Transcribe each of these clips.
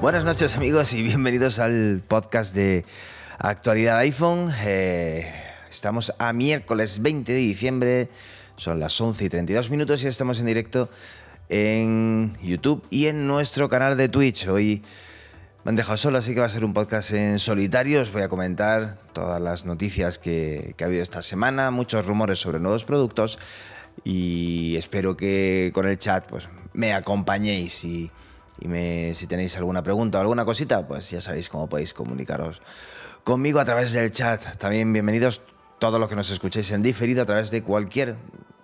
Buenas noches amigos y bienvenidos al podcast de actualidad iPhone. Eh, estamos a miércoles 20 de diciembre, son las 11 y 32 minutos y estamos en directo en YouTube y en nuestro canal de Twitch. Hoy me han dejado solo, así que va a ser un podcast en solitario. Os voy a comentar todas las noticias que, ha habido esta semana, muchos rumores sobre nuevos productos y espero que con el chat pues, me acompañéis y y si tenéis alguna pregunta o alguna cosita, pues ya sabéis cómo podéis comunicaros conmigo a través del chat. También bienvenidos todos los que nos escuchéis en diferido a través de cualquier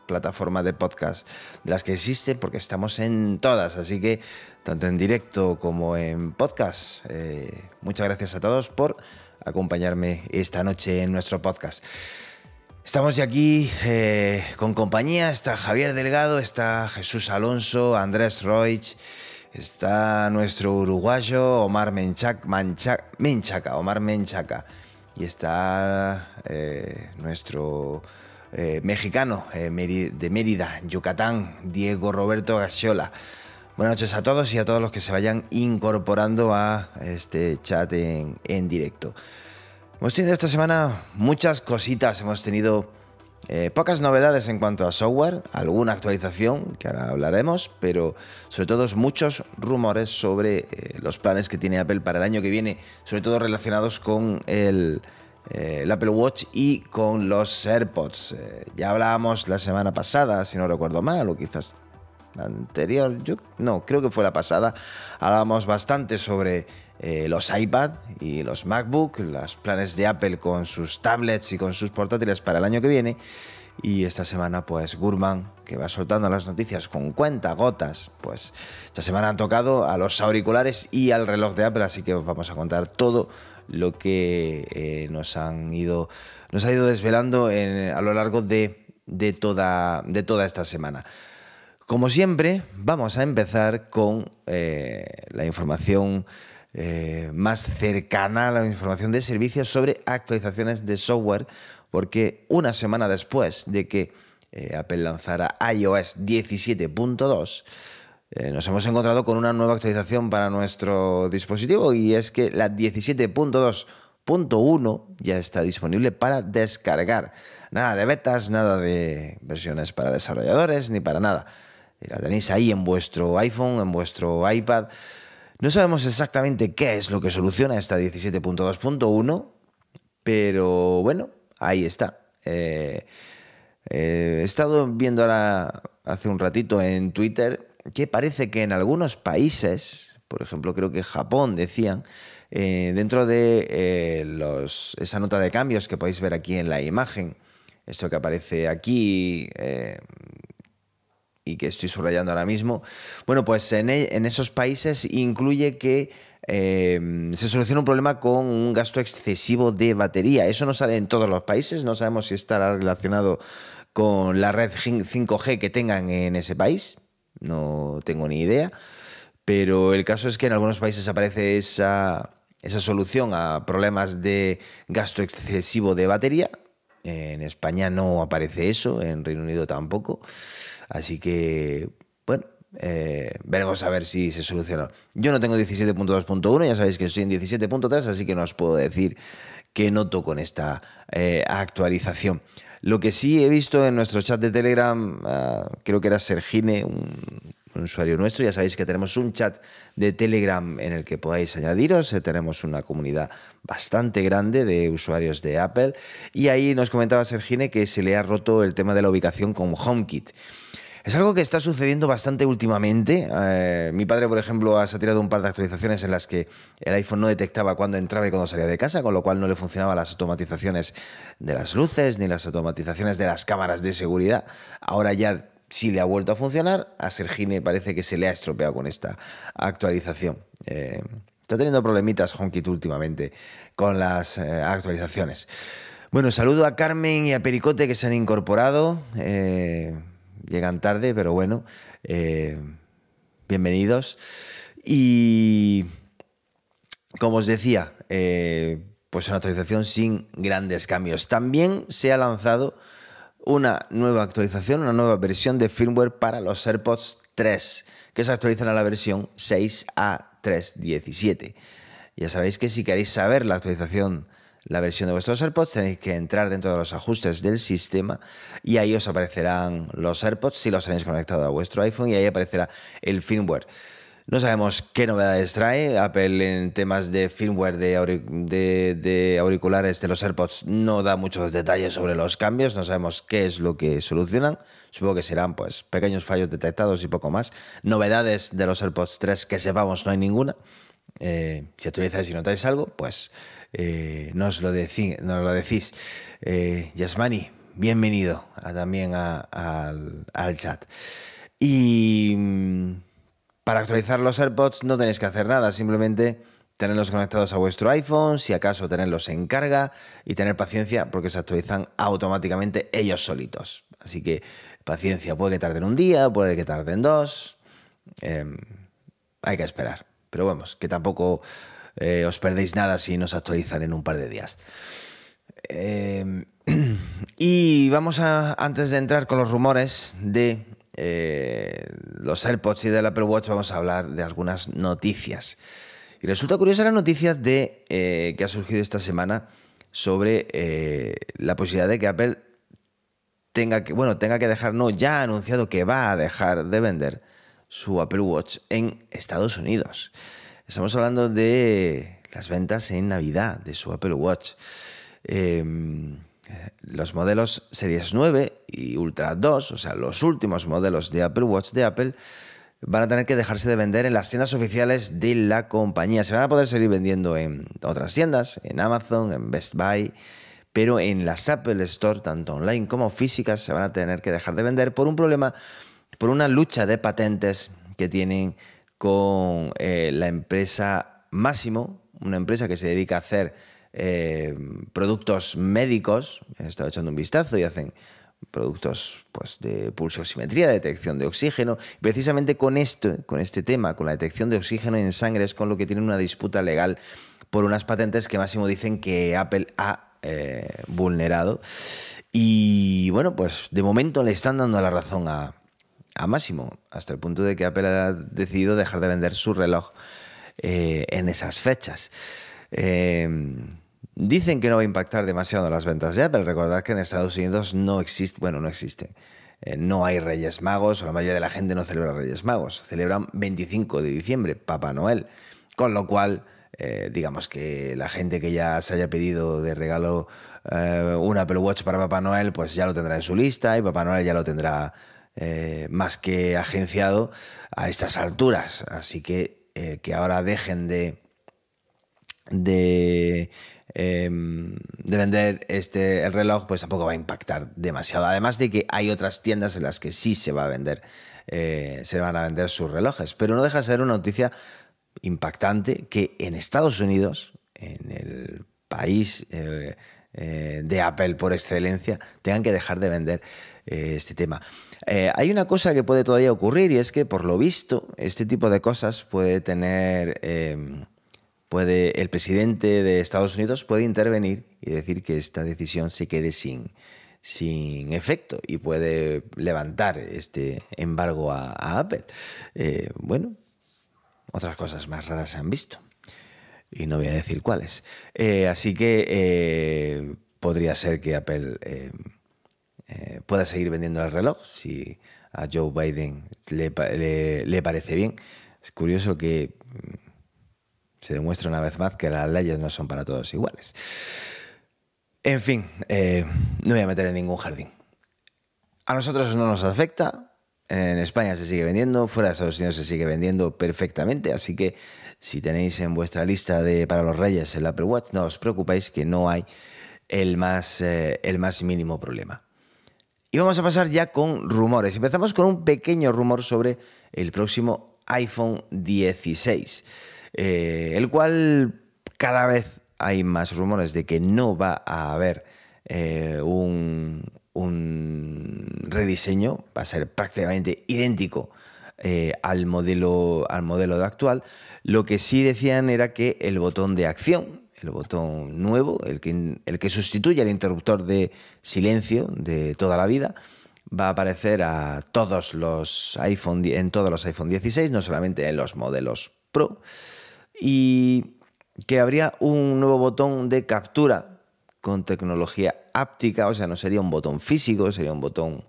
plataforma de podcast de las que existen, porque estamos en todas, así que tanto en directo como en podcast. Eh, muchas gracias a todos por acompañarme esta noche en nuestro podcast. Estamos aquí eh, con compañía, está Javier Delgado, está Jesús Alonso, Andrés Roig Está nuestro uruguayo Omar Menchaca, Menchaca Omar Menchaca. Y está eh, nuestro eh, mexicano eh, de Mérida, Yucatán, Diego Roberto Gasiola. Buenas noches a todos y a todos los que se vayan incorporando a este chat en, en directo. Hemos tenido esta semana muchas cositas, hemos tenido eh, pocas novedades en cuanto a software, alguna actualización que ahora hablaremos, pero sobre todo muchos rumores sobre eh, los planes que tiene Apple para el año que viene, sobre todo relacionados con el, eh, Apple Watch y con los AirPods. ya hablábamos la semana pasada, si no recuerdo mal, o quizás la anterior, yo no, creo que fue la pasada, hablábamos bastante sobre eh, los iPad y los MacBook, los planes de Apple con sus tablets y con sus portátiles para el año que viene. Y esta semana, pues Gurman, que va soltando las noticias con cuenta gotas, pues esta semana han tocado a los auriculares y al reloj de Apple, así que os vamos a contar todo lo que eh, nos han ido, nos ha ido desvelando a lo largo de, toda, de toda esta semana. Como siempre, vamos a empezar con eh, la información eh, más cercana la información de servicios sobre actualizaciones de software, porque una semana después de que Apple lanzara iOS 17.2, eh, nos hemos encontrado con una nueva actualización para nuestro dispositivo y es que la 17.2.1 ya está disponible para descargar. Nada de betas, nada de versiones para desarrolladores, ni para nada. La tenéis ahí en vuestro iPhone, en vuestro iPad. No sabemos exactamente qué es lo que soluciona esta 17.2.1, pero bueno, ahí está. Eh, eh, he estado viendo ahora hace un ratito en Twitter que parece que en algunos países, por ejemplo creo que Japón decían, eh, dentro de los, esa nota de cambios que podéis ver aquí en la imagen, esto que aparece aquí y que estoy subrayando ahora mismo, bueno, pues en, e, esos países incluye que se soluciona un problema con un gasto excesivo de batería. Eso no sale en todos los países, no sabemos si estará relacionado con la red 5G que tengan en ese país, no tengo ni idea, pero el caso es que en algunos países aparece esa, esa solución a problemas de gasto excesivo de batería. En España no aparece eso, en Reino Unido tampoco. Así que, bueno, eh, veremos a ver si se soluciona. Yo no tengo 17.2.1, ya sabéis que estoy en 17.3, así que no os puedo decir que noto con esta eh, actualización. Lo que sí he visto en nuestro chat de Telegram, ah, creo que era Sergine, un, usuario nuestro, ya sabéis que tenemos un chat de Telegram en el que podáis añadiros, eh, tenemos una comunidad bastante grande de usuarios de Apple y ahí nos comentaba Sergine que se le ha roto el tema de la ubicación con HomeKit. Es algo que está sucediendo bastante últimamente. Eh, mi padre, por ejemplo, ha tirado un par de actualizaciones en las que el iPhone no detectaba cuándo entraba y cuándo salía de casa, con lo cual no le funcionaban las automatizaciones de las luces ni las automatizaciones de las cámaras de seguridad. Ahora ya sí le ha vuelto a funcionar. A Sergine parece que se le ha estropeado con esta actualización. Eh, está teniendo problemitas HomeKit últimamente con las eh, actualizaciones. Bueno, saludo a Carmen y a Pericote que se han incorporado llegan tarde, pero bueno, eh, bienvenidos. Y como os decía, eh, pues una actualización sin grandes cambios. También se ha lanzado una nueva actualización, una nueva versión de firmware para los AirPods 3, que se actualizan a la versión 6 a 3.17. Ya sabéis que si queréis saber la actualización, la versión de vuestros AirPods, tenéis que entrar dentro de los ajustes del sistema y ahí os aparecerán los AirPods si los tenéis conectado a vuestro iPhone y ahí aparecerá el firmware. No sabemos qué novedades trae. Apple en temas de firmware de, auriculares de los AirPods no da muchos detalles sobre los cambios. No sabemos qué es lo que solucionan. Supongo que serán pues, pequeños fallos detectados y poco más. Novedades de los AirPods 3 que sepamos no hay ninguna. Eh, si actualizáis y notáis algo, pues eh, nos, lo lo decís. Eh, Yasmani, bienvenido también al, chat. Y mm, para actualizar los AirPods no tenéis que hacer nada, simplemente tenerlos conectados a vuestro iPhone, si acaso tenerlos en carga y tener paciencia porque se actualizan automáticamente ellos solitos. Así que paciencia, puede que tarden un día, puede que tarden dos, em, hay que esperar. Pero vamos, que tampoco eh, os perdéis nada si no se actualizan en un par de días. Em, y vamos a, antes de entrar con los rumores de eh, los AirPods y del Apple Watch vamos a hablar de algunas noticias. Y resulta curiosa la noticia de, eh, que ha surgido esta semana sobre la posibilidad de que Apple tenga que, bueno, tenga que dejar, no, ya ha anunciado que va a dejar de vender su Apple Watch en Estados Unidos. Estamos hablando de las ventas en Navidad de su Apple Watch. Em, los modelos Series 9 y Ultra 2, o sea, los últimos modelos de Apple Watch de Apple, van a tener que dejarse de vender en las tiendas oficiales de la compañía. Se van a poder seguir vendiendo en otras tiendas, en Amazon, en Best Buy, pero en las Apple Store, tanto online como físicas, se van a tener que dejar de vender por un problema, por una lucha de patentes que tienen con eh, la empresa Máximo, una empresa que se dedica a hacer eh, productos médicos, he estado echando un vistazo y hacen productos pues, de pulsosimetría, detección de oxígeno. Precisamente con esto, con este tema, con la detección de oxígeno en sangre, es con lo que tienen una disputa legal por unas patentes que máximo dicen que Apple ha eh, vulnerado. Y bueno, pues de momento le están dando la razón a, Máximo, hasta el punto de que Apple ha decidido dejar de vender su reloj eh, en esas fechas. Dicen que no va a impactar demasiado las ventas de Apple. Recordad que en Estados Unidos no existe, bueno, no existe. Eh, no hay Reyes Magos, o la mayoría de la gente no celebra Reyes Magos. Celebran 25 de diciembre, Papá Noel. Con lo cual, eh, digamos que la gente que ya se haya pedido de regalo un Apple Watch para Papá Noel, pues ya lo tendrá en su lista y Papá Noel ya lo tendrá más que agenciado a estas alturas. Así que que ahora dejen de Em, de vender este, el reloj, pues tampoco va a impactar demasiado. Además de que hay otras tiendas en las que sí se va a vender, eh, se van a vender sus relojes. Pero no deja de ser una noticia impactante que en Estados Unidos, en el país eh, eh, de Apple por excelencia, tengan que dejar de vender este tema. hay una cosa que puede todavía ocurrir y es que por lo visto este tipo de cosas puede tener em, puede, el presidente de Estados Unidos puede intervenir y decir que esta decisión se quede sin, sin efecto y puede levantar este embargo a, Apple. Eh, bueno, otras cosas más raras se han visto y no voy a decir cuáles. Eh, así que eh, podría ser que Apple pueda seguir vendiendo el reloj si a Joe Biden le, le parece bien. Es curioso que se demuestra una vez más que las leyes no son para todos iguales. En fin, eh, no voy a meter en ningún jardín. A nosotros no nos afecta. En España se sigue vendiendo, fuera de Estados Unidos se sigue vendiendo perfectamente, así que si tenéis en vuestra lista de para los reyes el Apple Watch, no os preocupéis que no hay el más, eh, el más mínimo problema. Y vamos a pasar ya con rumores. Empezamos con un pequeño rumor sobre el próximo iPhone 16. Eh, el cual cada vez hay más rumores de que no va a haber eh, un, un rediseño, va a ser prácticamente idéntico eh, al, modelo, al modelo de actual. Lo que sí decían era que el botón de acción, el botón nuevo, el que, el que sustituye al interruptor de silencio de toda la vida, va a aparecer a todos los iPhone, en todos los iPhone 16, no solamente en los modelos Pro, y que habría un nuevo botón de captura con tecnología áptica, o sea, no sería un botón físico, sería un botón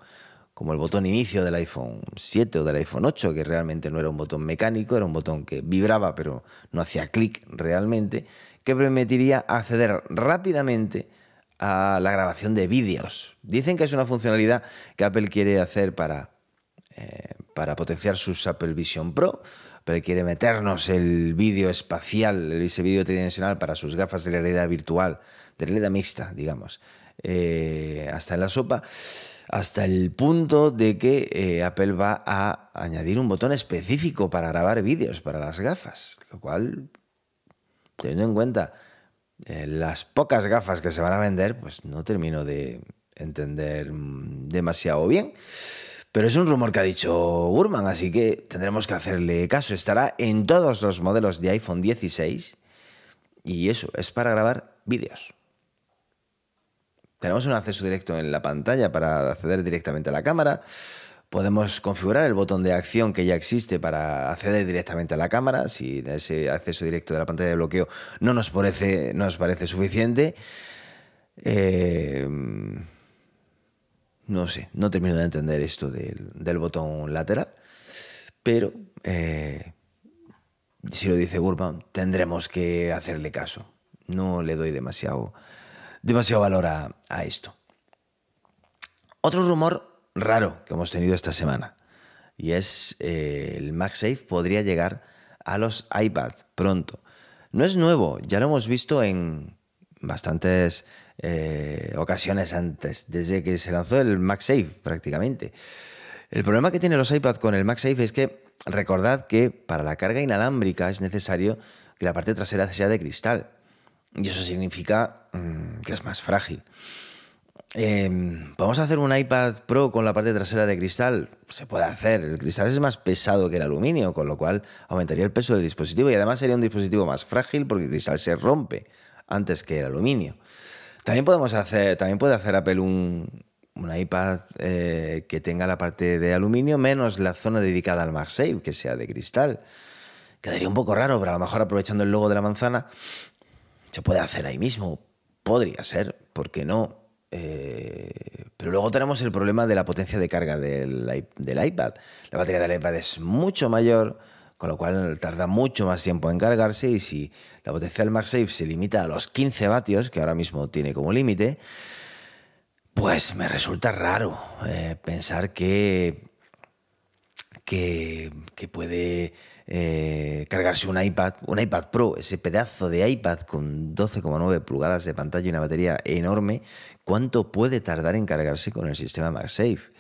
como el botón inicio del iPhone 7 o del iPhone 8, que realmente no era un botón mecánico, era un botón que vibraba pero no hacía clic realmente, que permitiría acceder rápidamente a la grabación de vídeos. Dicen que es una funcionalidad que Apple quiere hacer para, eh, para potenciar sus Apple Vision Pro, pero quiere meternos el vídeo espacial, ese vídeo tridimensional para sus gafas de realidad virtual, de realidad mixta, digamos, eh, hasta en la sopa hasta el punto de que eh, Apple va a añadir un botón específico para grabar vídeos para las gafas, lo cual, teniendo en cuenta eh, las pocas gafas que se van a vender, pues no termino de entender mm, demasiado bien. Pero es un rumor que ha dicho Gurman, así que tendremos que hacerle caso. Estará en todos los modelos de iPhone 16 y eso es para grabar vídeos. Tenemos un acceso directo en la pantalla para acceder directamente a la cámara. Podemos configurar el botón de acción que ya existe para acceder directamente a la cámara. Si ese acceso directo de la pantalla de bloqueo no nos parece, nos parece suficiente. Eh, no sé, no termino de entender esto del, botón lateral. Pero eh, si lo dice Gurman, tendremos que hacerle caso. No le doy demasiado demasiado valor a, esto. Otro rumor raro que hemos tenido esta semana y es eh, el MagSafe podría llegar a los iPad pronto. No es nuevo, ya lo hemos visto en bastantes eh, ocasiones antes, desde que se lanzó el MagSafe prácticamente. El problema que tienen los iPad con el MagSafe es que recordad que para la carga inalámbrica es necesario que la parte trasera sea de cristal. Y eso significa mm, que es más frágil. Em, ¿Podemos hacer un iPad Pro con la parte trasera de cristal? Se puede hacer. El cristal es más pesado que el aluminio, con lo cual aumentaría el peso del dispositivo y además sería un dispositivo más frágil porque el cristal se rompe antes que el aluminio. También podemos hacer, también puede hacer Apple un, iPad eh, que tenga la parte de aluminio menos la zona dedicada al MagSafe, que sea de cristal. Quedaría un poco raro, pero a lo mejor aprovechando el logo de la manzana, se puede hacer ahí mismo. Podría ser, ¿por qué no? Eh, pero luego tenemos el problema de la potencia de carga del, iPad. La batería del iPad es mucho mayor, con lo cual tarda mucho más tiempo en cargarse y si la potencia del MagSafe se limita a los 15 vatios, que ahora mismo tiene como límite, pues me resulta raro eh, pensar que, que, puede eh, cargarse un iPad, un iPad Pro, ese pedazo de iPad con 12,9 pulgadas de pantalla y una batería enorme, ¿cuánto puede tardar en cargarse con el sistema MagSafe?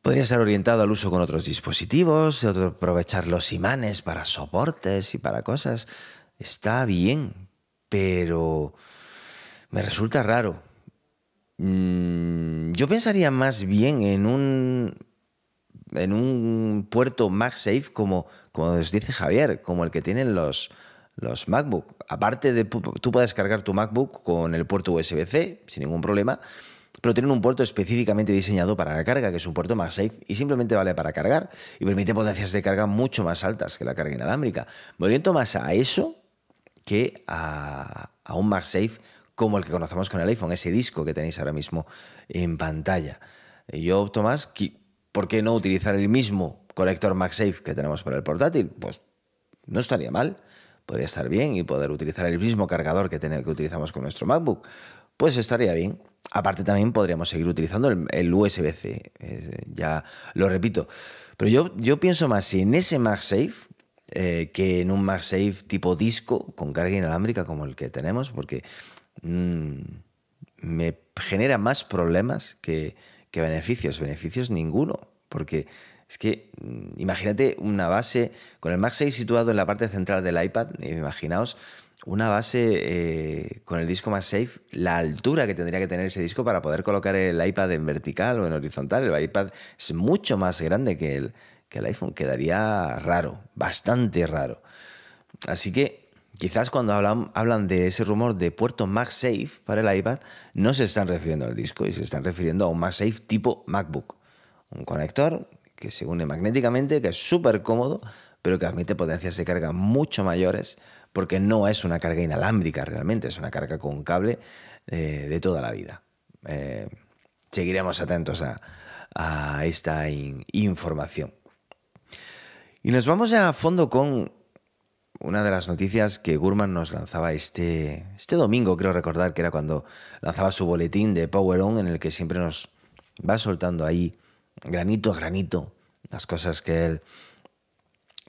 Podría estar orientado al uso con otros dispositivos, aprovechar los imanes para soportes y para cosas. Está bien, pero me resulta raro. Mm, yo pensaría más bien en un en un puerto MagSafe como, como os dice Javier, como el que tienen los, los MacBook. Aparte de, tú puedes cargar tu MacBook con el puerto USB-C sin ningún problema, pero tienen un puerto específicamente diseñado para la carga, que es un puerto MagSafe y simplemente vale para cargar y permite potencias de carga mucho más altas que la carga inalámbrica. Me oriento más a eso que a, a un MagSafe como el que conocemos con el iPhone, ese disco que tenéis ahora mismo en pantalla. Yo opto más ¿por qué no utilizar el mismo conector MagSafe que tenemos para el portátil? Pues no estaría mal, podría estar bien y poder utilizar el mismo cargador que, que utilizamos con nuestro MacBook. Pues estaría bien. Aparte también podríamos seguir utilizando el, USB-C, eh, ya lo repito. Pero yo, yo pienso más en ese MagSafe eh, que en un MagSafe tipo disco con carga inalámbrica como el que tenemos, porque mm, me genera más problemas que, ¿Qué beneficios? Beneficios ninguno, porque es que mm, imagínate una base con el MagSafe situado en la parte central del iPad, imaginaos una base eh, con el disco más safe, la altura que tendría que tener ese disco para poder colocar el iPad en vertical o en horizontal. El iPad es mucho más grande que el, que el iPhone. Quedaría raro, bastante raro. Así que quizás cuando hablan, hablan de ese rumor de puerto MagSafe para el iPad, no se están refiriendo al disco y se están refiriendo a un MagSafe tipo MacBook. Un conector que se une magnéticamente, que es súper cómodo, pero que admite potencias de carga mucho mayores porque no es una carga inalámbrica realmente, es una carga con cable eh, de toda la vida. Eh, seguiremos atentos a, esta información. Y nos vamos a fondo con una de las noticias que Gurman nos lanzaba este, este domingo, creo recordar que era cuando lanzaba su boletín de Power On, en el que siempre nos va soltando ahí granito a granito las cosas que él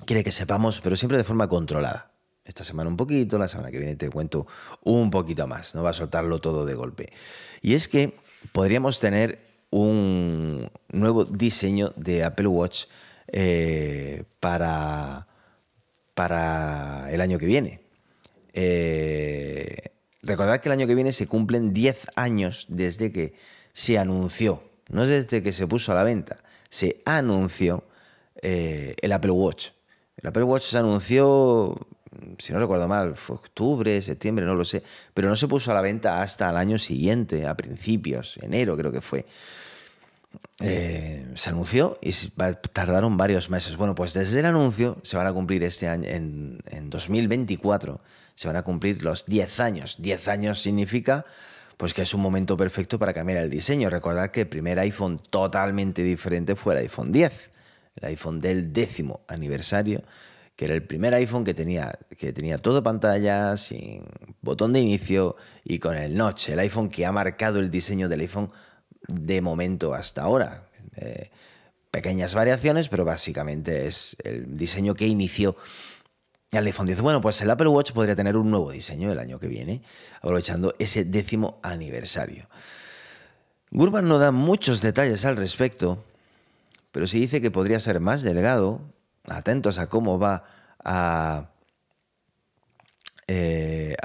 quiere que sepamos, pero siempre de forma controlada esta semana un poquito, la semana que viene te cuento un poquito más, no va a soltarlo todo de golpe. Y es que podríamos tener un nuevo diseño de Apple Watch eh, para, para el año que viene. Eh, recordad que el año que viene se cumplen 10 años desde que se anunció, no es desde que se puso a la venta, se anunció eh, el Apple Watch. El Apple Watch se anunció si no recuerdo mal, fue octubre, septiembre, no lo sé, pero no se puso a la venta hasta el año siguiente, a principios, enero creo que fue. Eh, se anunció y tardaron varios meses. Bueno, pues desde el anuncio se van a cumplir este año, en, en 2024, se van a cumplir los 10 años. 10 años significa pues que es un momento perfecto para cambiar el diseño. Recordad que el primer iPhone totalmente diferente fue el iPhone 10, el iPhone del décimo aniversario que era el primer iPhone que tenía, que tenía todo pantalla, sin botón de inicio y con el notch, el iPhone que ha marcado el diseño del iPhone de momento hasta ahora. Eh, pequeñas variaciones, pero básicamente es el diseño que inició el iPhone 10. Bueno, pues el Apple Watch podría tener un nuevo diseño el año que viene, aprovechando ese décimo aniversario. Gurman no da muchos detalles al respecto, pero sí dice que podría ser más delgado, atentos a cómo va a... Eh,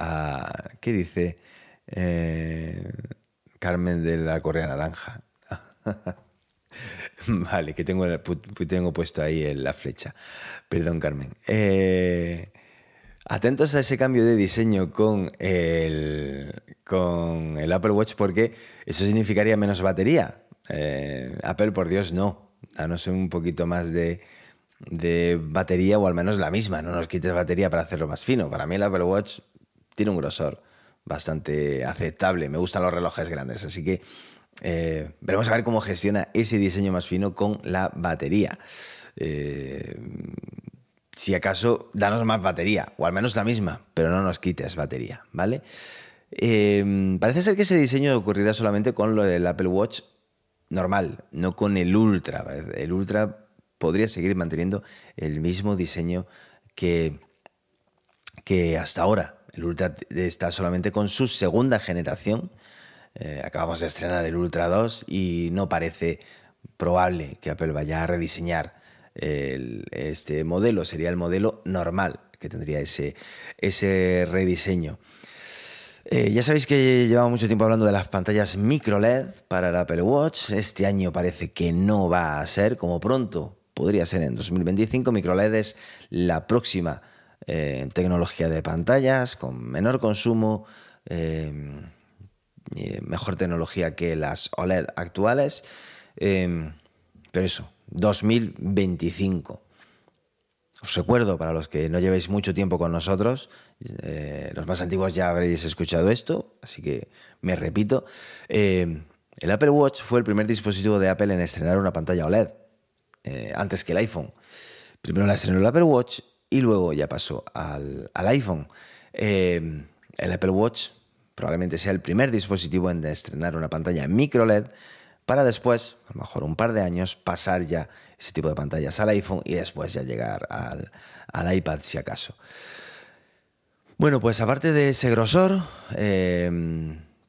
¿Qué dice eh, Carmen de la Correa Naranja? vale, que tengo, tengo puesto ahí la flecha. Perdón, Carmen. Eh, atentos a ese cambio de diseño con el, con el Apple Watch porque eso significaría menos batería. Apple, por Dios, no. Danos un poquito más de, de batería o al menos la misma, no nos quites batería para hacerlo más fino. Para mí el Apple Watch tiene un grosor bastante aceptable, me gustan los relojes grandes, así que eh, veremos a ver cómo gestiona ese diseño más fino con la batería. Eh, si acaso, danos más batería, o al menos la misma, pero no nos quites batería, ¿vale? Eh, parece ser que ese diseño ocurrirá solamente con lo del Apple Watch normal, no con el Ultra. El Ultra podría seguir manteniendo el mismo diseño que, que hasta ahora. El Ultra está solamente con su segunda generación. Eh, acabamos de estrenar el Ultra 2 y no parece probable que Apple vaya a rediseñar este modelo. Sería el modelo normal que tendría ese, ese rediseño. Eh, ya sabéis que llevamos mucho tiempo hablando de las pantallas micro LED para el Apple Watch. Este año parece que no va a ser, como pronto podría ser en 2025. MicroLED es la próxima eh, tecnología de pantallas con menor consumo, eh, mejor tecnología que las OLED actuales. Eh, pero eso, 2025. Os recuerdo, para los que no llevéis mucho tiempo con nosotros, los más antiguos ya habréis escuchado esto, así que me repito. el Apple Watch fue el primer dispositivo de Apple en estrenar una pantalla OLED. Eh, antes que el iPhone. Primero la estrenó el Apple Watch y luego ya pasó al, iPhone. Eh, el Apple Watch probablemente sea el primer dispositivo en estrenar una pantalla micro LED para después, a lo mejor un par de años, pasar ya ese tipo de pantallas al iPhone y después ya llegar al, iPad si acaso. Bueno, pues aparte de ese grosor, eh,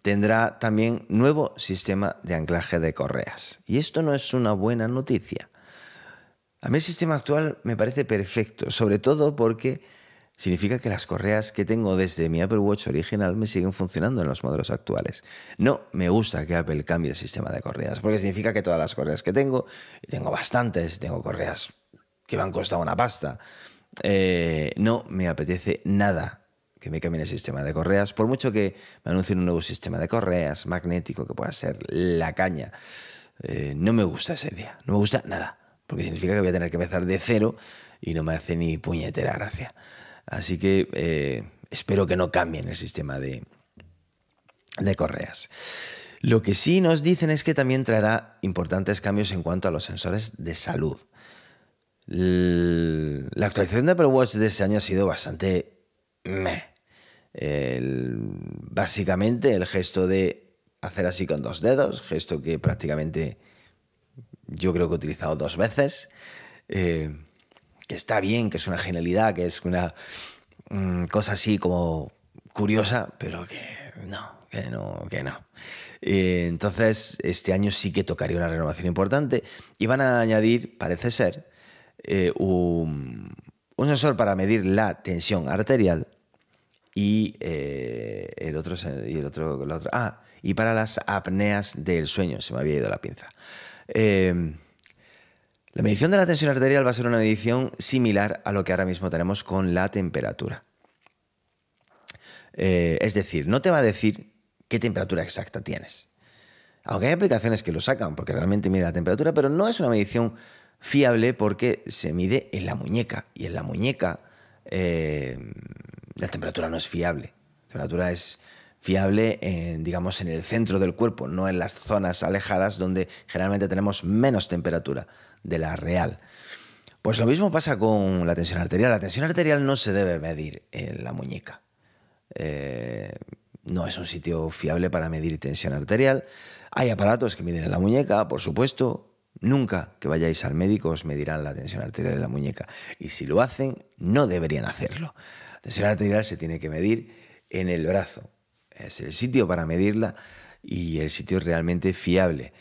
tendrá también nuevo sistema de anclaje de correas. Y esto no es una buena noticia. A mí el sistema actual me parece perfecto, sobre todo porque significa que las correas que tengo desde mi Apple Watch original me siguen funcionando en los modelos actuales. No me gusta que Apple cambie el sistema de correas, porque significa que todas las correas que tengo, y tengo bastantes, tengo correas que me han costado una pasta, eh, no me apetece nada que me cambien el sistema de correas, por mucho que me anuncien un nuevo sistema de correas magnético que pueda ser la caña. Eh, no me gusta esa idea, no me gusta nada, porque significa que voy a tener que empezar de cero y no me hace ni puñetera gracia. Así que eh, espero que no cambien el sistema de, correas. Lo que sí nos dicen es que también traerá importantes cambios en cuanto a los sensores de salud. La actualización de Apple Watch de este año ha sido bastante meh. básicamente el gesto de hacer así con dos dedos, gesto que prácticamente yo creo que he utilizado dos veces, eh, que está bien, que es una genialidad, que es una mm, cosa así como curiosa, pero que no, que no, que no. Eh, entonces, este año sí que tocaría una renovación importante y van a añadir, parece ser, eh, un, sensor para medir la tensión arterial y eh, el otro, y el otro, ah, y para las apneas del sueño, se me había ido la pinza. Eh, la medición de la tensión arterial va a ser una medición similar a lo que ahora mismo tenemos con la temperatura. es decir, no te va a decir qué temperatura exacta tienes. Aunque hay aplicaciones que lo sacan porque realmente mide la temperatura, pero no es una medición fiable porque se mide en la muñeca y en la muñeca eh, la temperatura no es fiable. La temperatura es fiable en, digamos, en el centro del cuerpo, no en las zonas alejadas donde generalmente tenemos menos temperatura de la real. Pues lo mismo pasa con la tensión arterial. La tensión arterial no se debe medir en la muñeca. Eh, no es un sitio fiable para medir tensión arterial. Hay aparatos que miden en la muñeca, por supuesto, Nunca que vayáis al médico os medirán la tensión arterial de la muñeca. Y si lo hacen, no deberían hacerlo. La tensión arterial se tiene que medir en el brazo. Es el sitio para medirla y el sitio realmente fiable.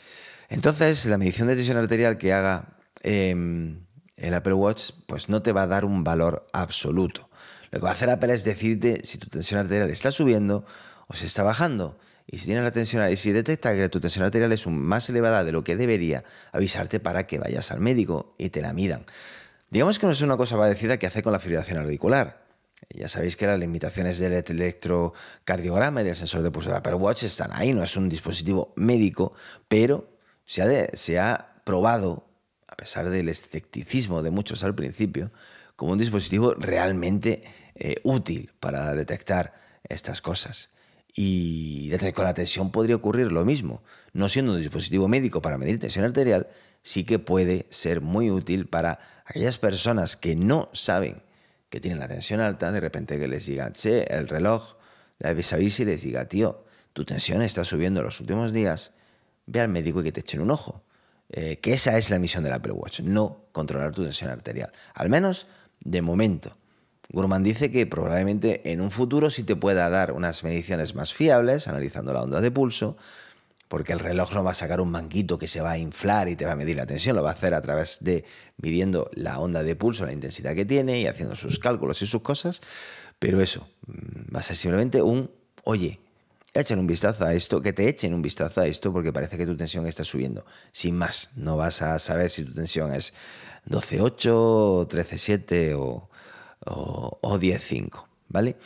Entonces, la medición de tensión arterial que haga em, el Apple Watch, pues no te va a dar un valor absoluto. Lo que va a hacer Apple es decirte si tu tensión arterial está subiendo o se está bajando. Y si tienes la tensión y si detecta que tu tensión arterial es más elevada de lo que debería, avisarte para que vayas al médico y te la midan. Digamos que no es una cosa parecida que hace con la fibrilación auricular. Ya sabéis que las limitaciones del electrocardiograma y del sensor de pulso de Apple Watch están ahí, no es un dispositivo médico, pero se ha, se ha probado, a pesar del escepticismo de muchos al principio, como un dispositivo realmente eh, útil para detectar estas cosas. Y con la tensión podría ocurrir lo mismo. No siendo un dispositivo médico para medir tensión arterial, sí que puede ser muy útil para aquellas personas que no saben que tienen la tensión alta, de repente que les diga, che, el reloj, la vis y les diga, tío, tu tensión está subiendo los últimos días, ve al médico y que te echen un ojo. Eh, que esa es la misión del Apple Watch, no controlar tu tensión arterial. Al menos de momento. Gurman dice que probablemente en un futuro sí te pueda dar unas mediciones más fiables, analizando la onda de pulso, porque el reloj no va a sacar un manguito que se va a inflar y te va a medir la tensión, lo va a hacer a través de midiendo la onda de pulso, la intensidad que tiene y haciendo sus cálculos y sus cosas, pero eso mm, va a ser simplemente un, oye, echen un vistazo a esto, que te echen un vistazo a esto porque parece que tu tensión está subiendo. Sin más, no vas a saber si tu tensión es 12.8, 13.7 o o, 10.5, ¿vale?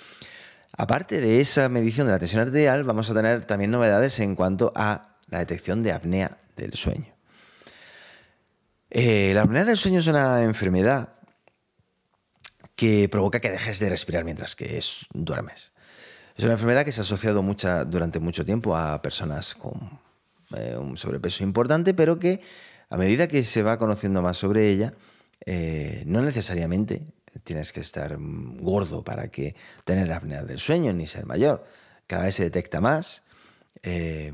Aparte de esa medición de la tensión arterial, vamos a tener también novedades en cuanto a la detección de apnea del sueño. Eh, la apnea del sueño es una enfermedad que provoca que dejes de respirar mientras que duermes. Es una enfermedad que se ha asociado durante mucho tiempo a personas con eh, un sobrepeso importante, pero que a medida que se va conociendo más sobre ella, eh, no necesariamente tienes que estar gordo para que tener apnea del sueño ni ser mayor. Cada vez se detecta más. Eh,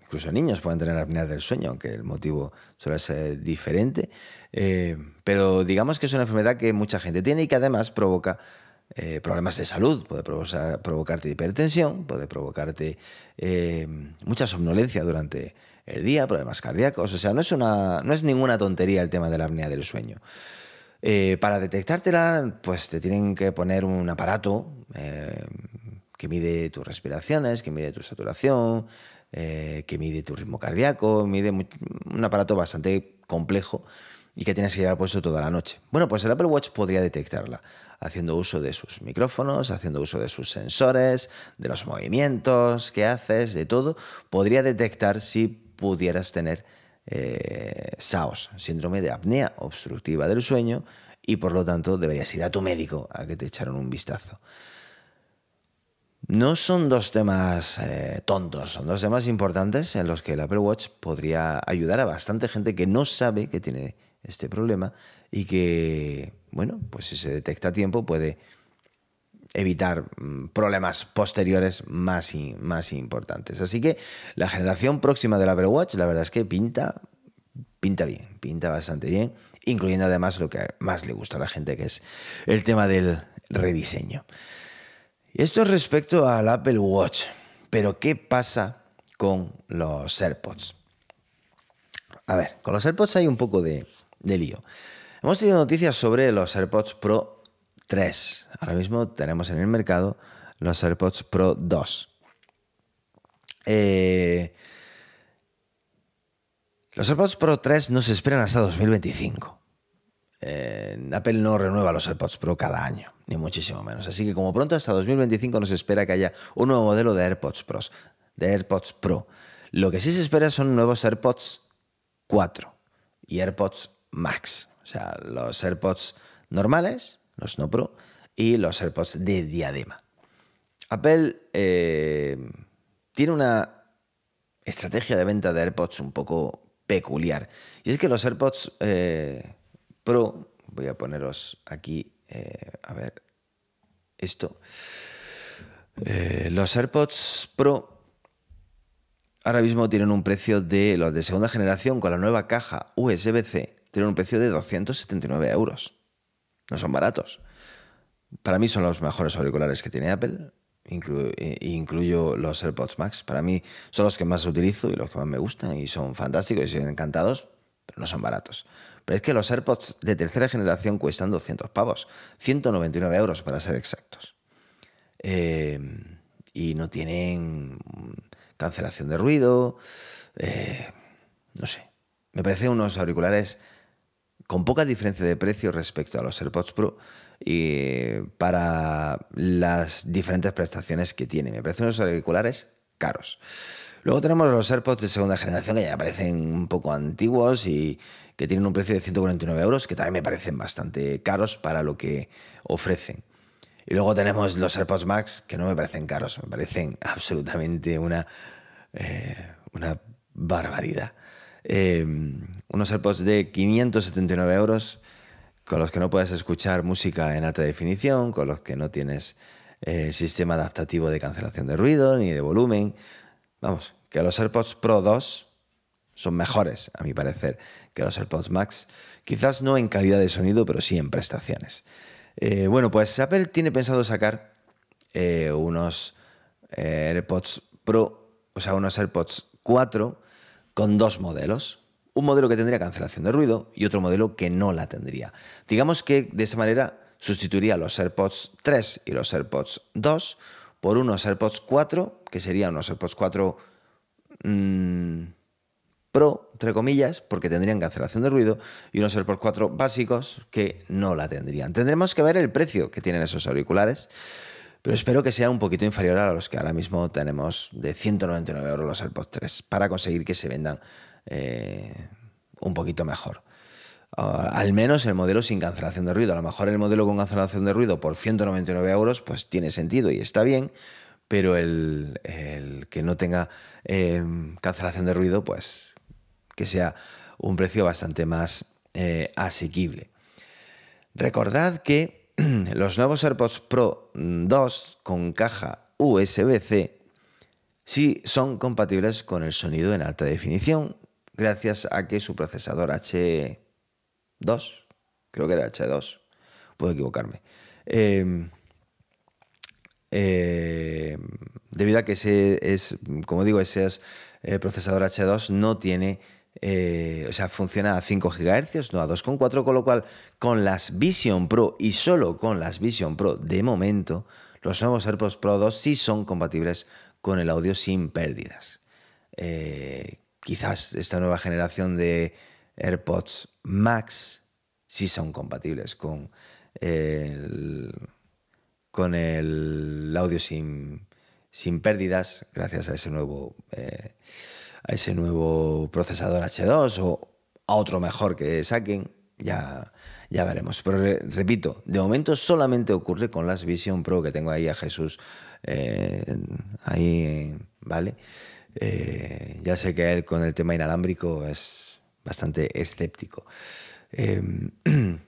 incluso niños pueden tener apnea del sueño, aunque el motivo suele ser diferente. Pero digamos que es una enfermedad que mucha gente tiene y que además provoca eh, problemas de salud. Puede provocarte hipertensión, puede provocarte mucha somnolencia durante el día, problemas cardíacos. O sea, no es, una, no es ninguna tontería el tema de la apnea del sueño. Eh, para detectártela, pues te tienen que poner un aparato eh, que mide tus respiraciones, que mide tu saturación, eh, que mide tu ritmo cardíaco, mide un aparato bastante complejo y que tienes que llevar puesto toda la noche. Bueno, pues el Apple Watch podría detectarla haciendo uso de sus micrófonos, haciendo uso de sus sensores, de los movimientos que haces, de todo, podría detectar si pudieras tener eh, SAOS, síndrome de apnea obstructiva del sueño, y por lo tanto deberías ir a tu médico a que te echaran un vistazo. No son dos temas eh, tontos, son dos temas importantes en los que el Apple Watch podría ayudar a bastante gente que no sabe que tiene este problema y que, bueno, pues si se detecta a tiempo puede evitar mm, problemas posteriores más, más importantes. Así que la generación próxima del Apple Watch, la verdad es que pinta, pinta bien, pinta bastante bien, incluyendo además lo que más le gusta a la gente, que es el tema del rediseño. Esto es respecto al Apple Watch. Pero ¿qué pasa con los AirPods? A ver, con los AirPods hay un poco de, de lío. Hemos tenido noticias sobre los AirPods Pro 3. Ahora mismo tenemos en el mercado los AirPods Pro 2. Eh, los AirPods Pro 3 no se esperan hasta 2025. Eh, Apple no renueva los AirPods Pro cada año, ni muchísimo menos. Así que como pronto hasta 2025 nos espera que haya un nuevo modelo de AirPods Pro, de AirPods Pro. Lo que sí se espera son nuevos AirPods 4 y AirPods Max. O sea, los AirPods normales, los no Pro, y los AirPods de diadema. Apple eh, tiene una estrategia de venta de AirPods un poco peculiar. Y es que los AirPods eh, Pro, voy a poneros aquí, eh, a ver, esto. los AirPods Pro ahora mismo tienen un precio de los de segunda generación con la nueva caja USB-C tienen un precio de 279 euros. No son baratos. Para mí son los mejores auriculares que tiene Apple. incluyo los AirPods Max. Para mí son los que más utilizo y los que más me gustan y son fantásticos y son encantados, pero no son baratos. Pero es que los AirPods de tercera generación cuestan 200 pavos, 199 euros para ser exactos. Eh, y no tienen cancelación de ruido, eh, no sé. Me parecen unos auriculares con poca diferencia de precio respecto a los AirPods Pro y para las diferentes prestaciones que tiene. Me parecen unos auriculares caros. Luego tenemos los AirPods de segunda generación que ya parecen un poco antiguos y que tienen un precio de 149 euros, que también me parecen bastante caros para lo que ofrecen. Y luego tenemos los AirPods Max, que no me parecen caros, me parecen absolutamente una, eh, una barbaridad. Em, unos AirPods de 579 euros con los que no puedes escuchar música en alta definición, con los que no tienes eh, sistema adaptativo de cancelación de ruido ni de volumen. Vamos, que los AirPods Pro 2 son mejores, a mi parecer, que los AirPods Max. Quizás no en calidad de sonido, pero sí en prestaciones. Eh, bueno, pues Apple tiene pensado sacar eh, unos AirPods Pro, o sea, unos AirPods 4 con dos modelos. Un modelo que tendría cancelación de ruido y otro modelo que no la tendría. Digamos que de esa manera sustituiría los AirPods 3 y los AirPods 2 por unos AirPods 4, que serían unos AirPods 4 mm, Pro, entre comillas, porque tendrían cancelación de ruido, y unos AirPods 4 básicos que no la tendrían. Tendremos que ver el precio que tienen esos auriculares pero espero que sea un poquito inferior a los que ahora mismo tenemos de 199 euros los AirPods 3 para conseguir que se vendan eh, un poquito mejor. Ah, al menos el modelo sin cancelación de ruido. A lo mejor el modelo con cancelación de ruido por 199 euros pues tiene sentido y está bien, pero el, que no tenga eh, cancelación de ruido pues que sea un precio bastante más eh, asequible. Recordad que los nuevos AirPods Pro 2 con caja USB-C sí son compatibles con el sonido en alta definición, gracias a que su procesador H2, creo que era H2, puedo equivocarme, em, em, debido a que ese es, como digo, ese es, el procesador H2 no tiene eh, o sea, funciona a 5 GHz, no a 2,4, con lo cual con las Vision Pro y solo con las Vision Pro de momento, los nuevos AirPods Pro 2 sí son compatibles con el audio sin pérdidas. Eh, quizás esta nueva generación de AirPods Max sí son compatibles con el, con el audio sin, sin pérdidas, gracias a ese nuevo, eh, a ese nuevo procesador H2 o a otro mejor que saquen, ya, ya veremos. Pero repito, de momento solamente ocurre con las Vision Pro que tengo ahí a Jesús eh, ahí, ¿vale? Eh, ya sé que él con el tema inalámbrico es bastante escéptico.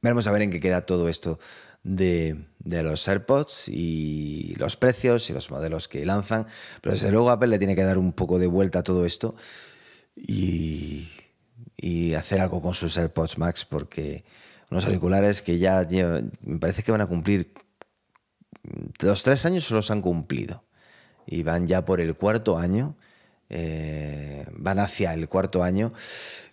veremos a ver en qué queda todo esto de, los AirPods y los precios y los modelos que lanzan. Pero desde luego Apple le tiene que dar un poco de vuelta a todo esto y, hacer algo con sus AirPods Max porque unos auriculares que ya me parece que van a cumplir los tres años se han cumplido y van ya por el cuarto año eh, van hacia el cuarto año,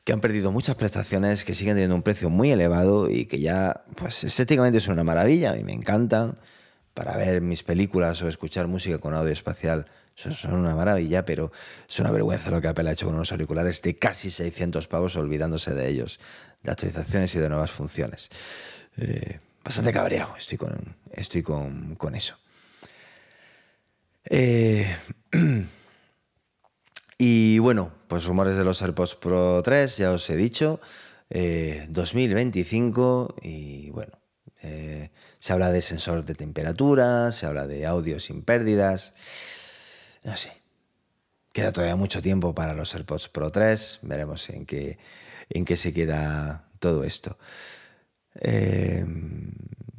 que han perdido muchas prestaciones, que siguen teniendo un precio muy elevado y que ya, pues estéticamente son una maravilla y me encantan. Para ver mis películas o escuchar música con audio espacial son, una maravilla, pero es una vergüenza lo que Apple ha hecho con unos auriculares de casi 600 pavos, olvidándose de ellos, de actualizaciones y de nuevas funciones. Eh, bastante cabreado estoy con, estoy con, con eso. Eh, Y bueno, pues rumores de los AirPods Pro 3, ya os he dicho, 2025 eh, y bueno, eh, se habla de sensor de temperatura, se habla de audio sin pérdidas, no sé, queda todavía mucho tiempo para los AirPods Pro 3, veremos en qué, en qué se queda todo esto. Eh,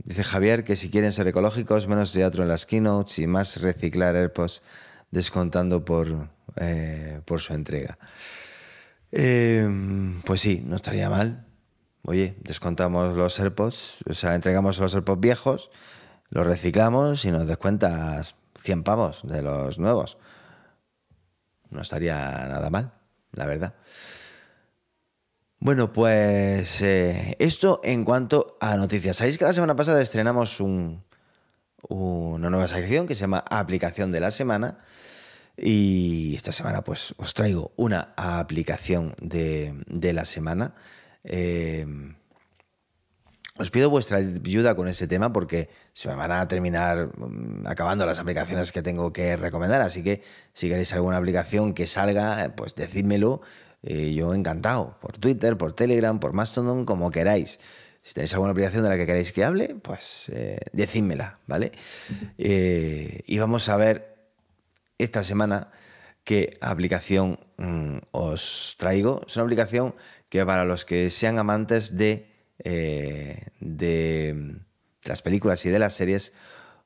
dice Javier que si quieren ser ecológicos, menos teatro en las keynotes y más reciclar AirPods descontando por, eh, por su entrega. Eh, pues sí, no estaría mal. Oye, descontamos los AirPods, o sea, entregamos los AirPods viejos, los reciclamos y nos descuentas 100 pavos de los nuevos. No estaría nada mal, la verdad. Bueno, pues eh, esto en cuanto a noticias. Sabéis que la semana pasada estrenamos un, una nueva sección que se llama Aplicación de la Semana y esta semana pues os traigo una aplicación de, la semana. Eh, os pido vuestra ayuda con este tema porque se me van a terminar mm, acabando las aplicaciones que tengo que recomendar. Así que si queréis alguna aplicación que salga, pues decídmelo. Eh, yo encantado. Por Twitter, por Telegram, por Mastodon, como queráis. Si tenéis alguna aplicación de la que queráis que hable, pues eh, decídmela, ¿vale? y vamos a ver esta semana qué aplicación mm, os traigo. Es una aplicación que para los que sean amantes de, eh, de, las películas y de las series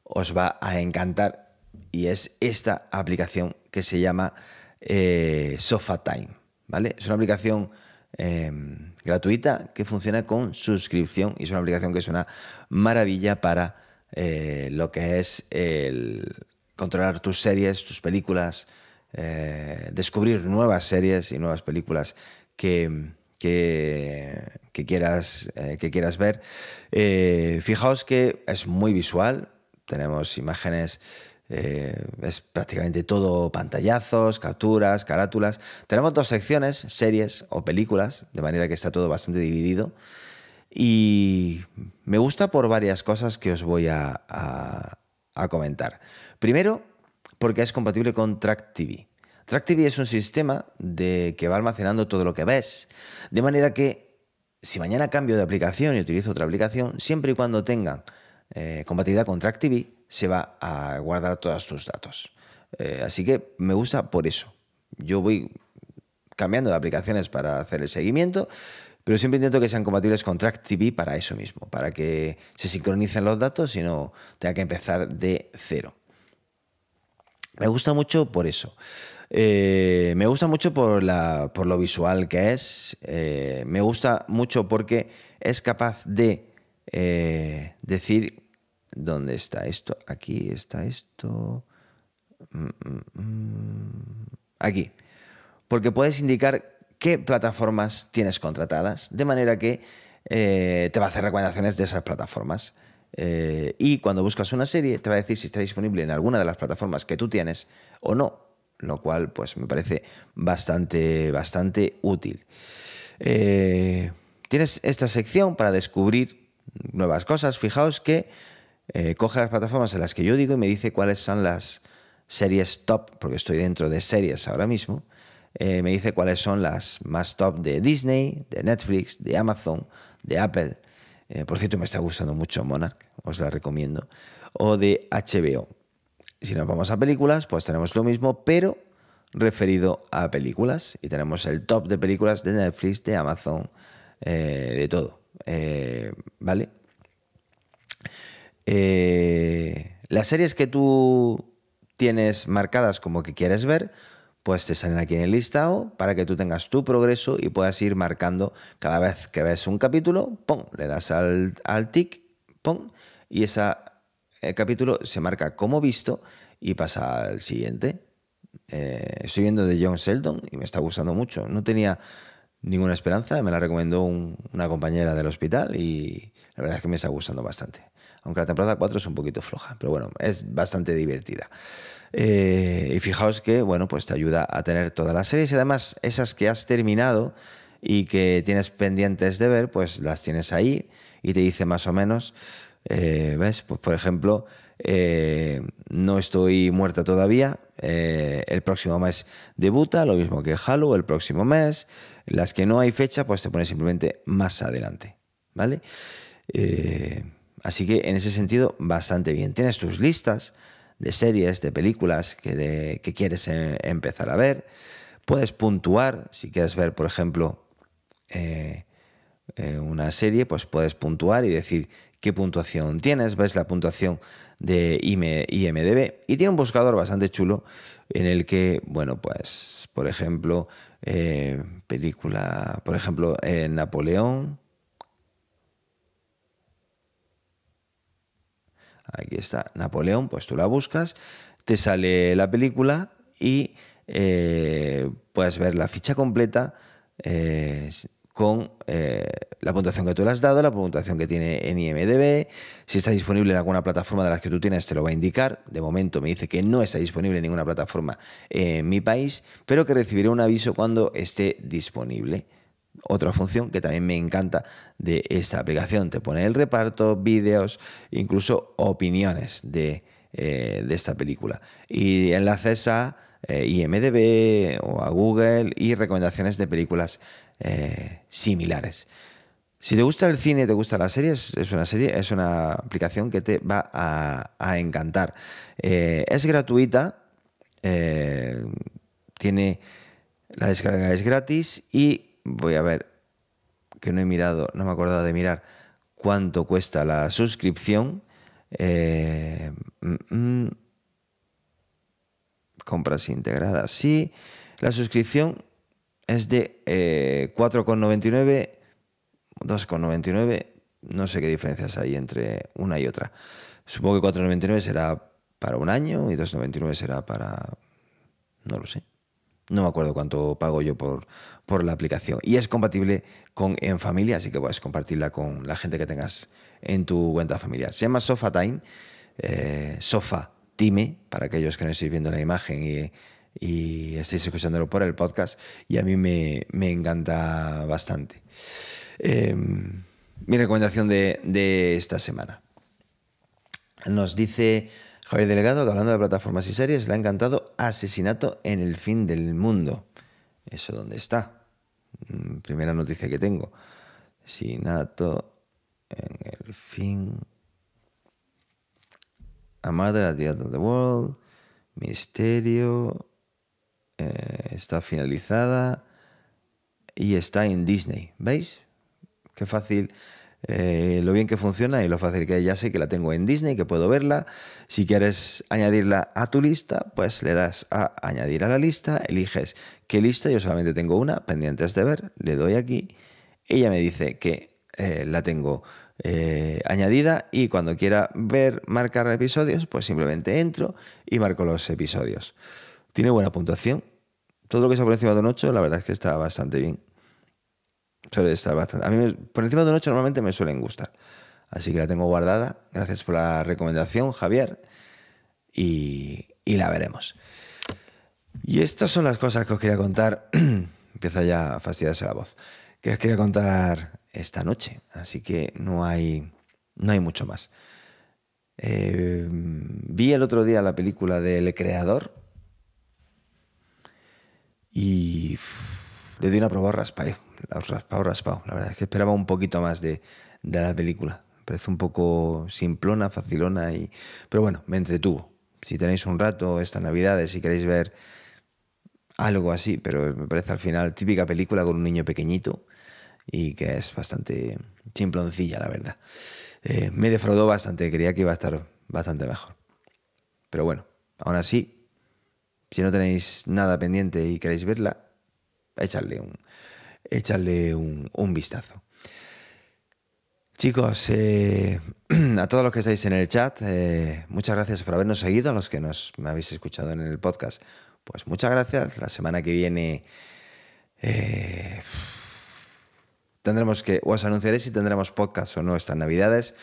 os va a encantar y es esta aplicación que se llama eh, Sofa Time. ¿vale? Es una aplicación em, gratuita que funciona con suscripción y es una aplicación que es una maravilla para eh, lo que es el, controlar tus series, tus películas, eh, descubrir nuevas series y nuevas películas que, quieras, eh, que quieras ver. Eh, fijaos que es muy visual, tenemos imágenes, es prácticamente todo pantallazos, capturas, carátulas. Tenemos dos secciones, series o películas, de manera que está todo bastante dividido. Y me gusta por varias cosas que os voy a comentar. Primero, porque es compatible con Track TV. Track TV es un sistema de, que va almacenando todo lo que ves. De manera que si mañana cambio de aplicación y utilizo otra aplicación, siempre y cuando tenga eh, compatibilidad con Track TV, se va a guardar todos tus datos. Eh, así que me gusta por eso. Yo voy cambiando de aplicaciones para hacer el seguimiento, pero siempre intento que sean compatibles con Track TV para eso mismo, para que se sincronicen los datos y no tenga que empezar de cero. Me gusta mucho por eso. Eh, me gusta mucho por, la, por, lo visual que es. Eh, me gusta mucho porque es capaz de eh, decir dónde está esto. Aquí está esto. Mm, mm, mm. Aquí. Porque puedes indicar qué plataformas tienes contratadas, de manera que eh, te va a hacer recomendaciones de esas plataformas. Eh, y cuando buscas una serie, te va a decir si está disponible en alguna de las plataformas que tú tienes o no, lo cual pues me parece bastante, bastante útil. Eh, tienes esta sección para descubrir nuevas cosas. Fijaos que coge las plataformas en las que yo digo y me dice cuáles son las series top, porque estoy dentro de series ahora mismo. me dice cuáles son las más top de Disney, de Netflix, de Amazon, de Apple, eh, por cierto me está gustando mucho Monarch, os la recomiendo, o de HBO. Si nos vamos a películas, pues tenemos lo mismo, pero referido a películas. Y tenemos el top de películas de Netflix, de Amazon, eh, de todo. Eh, ¿Vale? las series que tú tienes marcadas como que quieres ver, pues te salen aquí en el listado para que tú tengas tu progreso y puedas ir marcando cada vez que ves un capítulo, ¡pum! Le das al, al tic, ¡pum! Y ese capítulo se marca como visto y pasa al siguiente. Eh, estoy viendo de John Sheldon y me está gustando mucho. No tenía ninguna esperanza, me la recomendó una compañera del hospital y la verdad es que me está gustando bastante. Aunque la temporada 4 es un poquito floja, pero bueno, es bastante divertida. Eh, y fijaos que, bueno, pues te ayuda a tener todas las series y además esas que has terminado y que tienes pendientes de ver, pues las tienes ahí y te dice más o menos, eh, ¿ves? Pues por ejemplo, eh, no estoy muerta todavía, el próximo mes debuta, lo mismo que Halo el próximo mes, las que no hay fecha, pues te pones simplemente más adelante, ¿vale? así que en ese sentido, bastante bien. Tienes tus listas de series, de películas que, quieres eh, empezar a ver. Puedes puntuar, si quieres ver, por ejemplo, eh, eh, una serie, pues puedes puntuar y decir qué puntuación tienes. Ves la puntuación de IMDB y tiene un buscador bastante chulo en el que, bueno, pues, por ejemplo, película, por ejemplo, Napoleón, Aquí está Napoleón, pues tú la buscas, te sale la película y eh, puedes ver la ficha completa eh, con eh, la puntuación que tú le has dado, la puntuación que tiene en IMDB, si está disponible en alguna plataforma de las que tú tienes te lo va a indicar. De momento me dice que no está disponible en ninguna plataforma en mi país, pero que recibiré un aviso cuando esté disponible. Otra función que también me encanta de esta aplicación. Te pone el reparto, vídeos, incluso opiniones de, eh, esta película. Y enlaces a eh, IMDB o a Google y recomendaciones de películas eh, similares. Si te gusta el cine, te gustan las series, es una serie, es una aplicación que te va a, encantar. es gratuita, tiene la descarga es gratis y voy a ver, que no he mirado, no me he acordado de mirar cuánto cuesta la suscripción. Eh, mm, mm, compras integradas, sí. La suscripción es de 4,99, eh, 2,99. No sé qué diferencias hay entre una y otra. Supongo que 4,99 será para un año y 2,99 será para... No lo sé. No me acuerdo cuánto pago yo por, por la aplicación. Y es compatible con En Familia, así que puedes compartirla con la gente que tengas en tu cuenta familiar. Se llama Sofa Time, eh, Sofa Time, para aquellos que no estéis viendo la imagen y, y estéis escuchándolo por el podcast. Y a mí me, encanta bastante. Em, mi recomendación de, de esta semana. Nos dice Javier Delegado, que hablando de plataformas y series, le ha encantado Asesinato en el fin del mundo. ¿Eso dónde está? Mm, primera noticia que tengo. Asesinato en el fin. A Murder at the End of the World. Misterio. Eh, está finalizada. Y está en Disney. ¿Veis? Qué fácil eh, lo bien que funciona y lo fácil que ya sé que la tengo en Disney, que puedo verla. Si quieres añadirla a tu lista, pues le das a añadir a la lista, eliges qué lista, yo solamente tengo una, pendientes de ver, le doy aquí, ella me dice que eh, la tengo eh, añadida y cuando quiera ver, marcar episodios, pues simplemente entro y marco los episodios. Tiene buena puntuación, todo lo que sea por encima de un 8, la verdad es que está bastante bien. Suele estar bastante. A mí por encima de un 8 normalmente me suelen gustar. Así que la tengo guardada. Gracias por la recomendación, Javier. Y, y la veremos. Y estas son las cosas que os quería contar. Empieza ya a fastidiarse la voz. Que os quería contar esta noche. Así que no hay, no hay mucho más. Eh, vi el otro día la película del creador y le di una prueba raspado, raspado, raspado. La verdad es que esperaba un poquito más de, de la película. parece un poco simplona, facilona, y, pero bueno, me entretuvo. Si tenéis un rato estas navidades, si queréis ver algo así, pero me parece al final típica película con un niño pequeñito y que es bastante simploncilla, la verdad. Eh, me defraudó bastante, creía que iba a estar bastante mejor. Pero bueno, aún así, si no tenéis nada pendiente y queréis verla, echadle un, echarle un, vistazo. Chicos, eh, a todos los que estáis en el chat, eh, muchas gracias por habernos seguido, a los que nos, me habéis escuchado en el podcast, pues muchas gracias. La semana que viene tendremos que, os anunciaré si tendremos podcast o no estas navidades.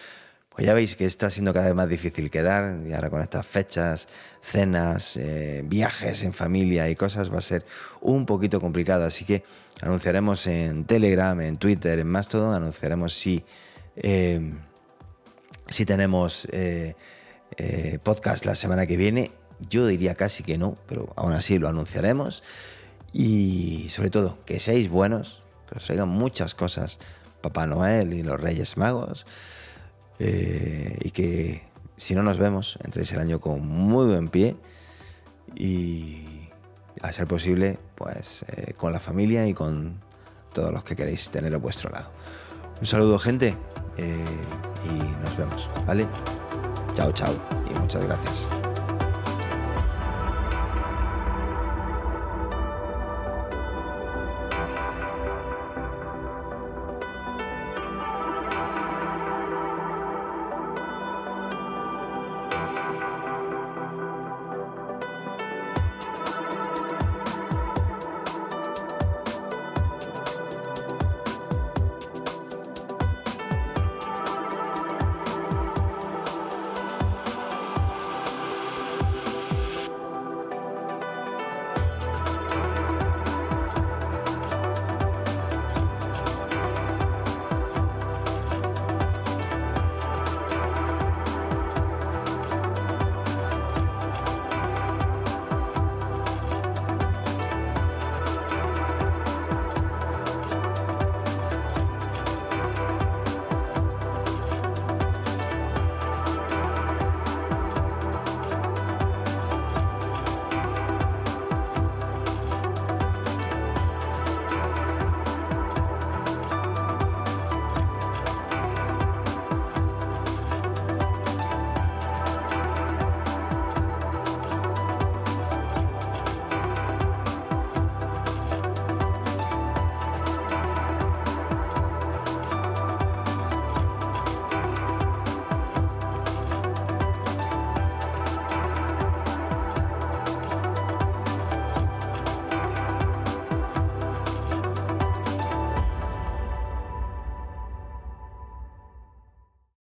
Pues ya veis que está siendo cada vez más difícil quedar y ahora con estas fechas, cenas, eh, viajes en familia y cosas va a ser un poquito complicado. Así que anunciaremos en Telegram, en Twitter, en Mastodon, anunciaremos si, eh, si tenemos eh, podcast la semana que viene. Yo diría casi que no, pero aún así lo anunciaremos. Y sobre todo, que seáis buenos, que os traigan muchas cosas Papá Noel y los Reyes Magos. Eh, y que si no nos vemos, entréis el año con muy buen pie y a ser posible, pues eh, con la familia y con todos los que queréis tener a vuestro lado. Un saludo gente eh, y nos vemos, ¿vale? Chao, chao y muchas gracias.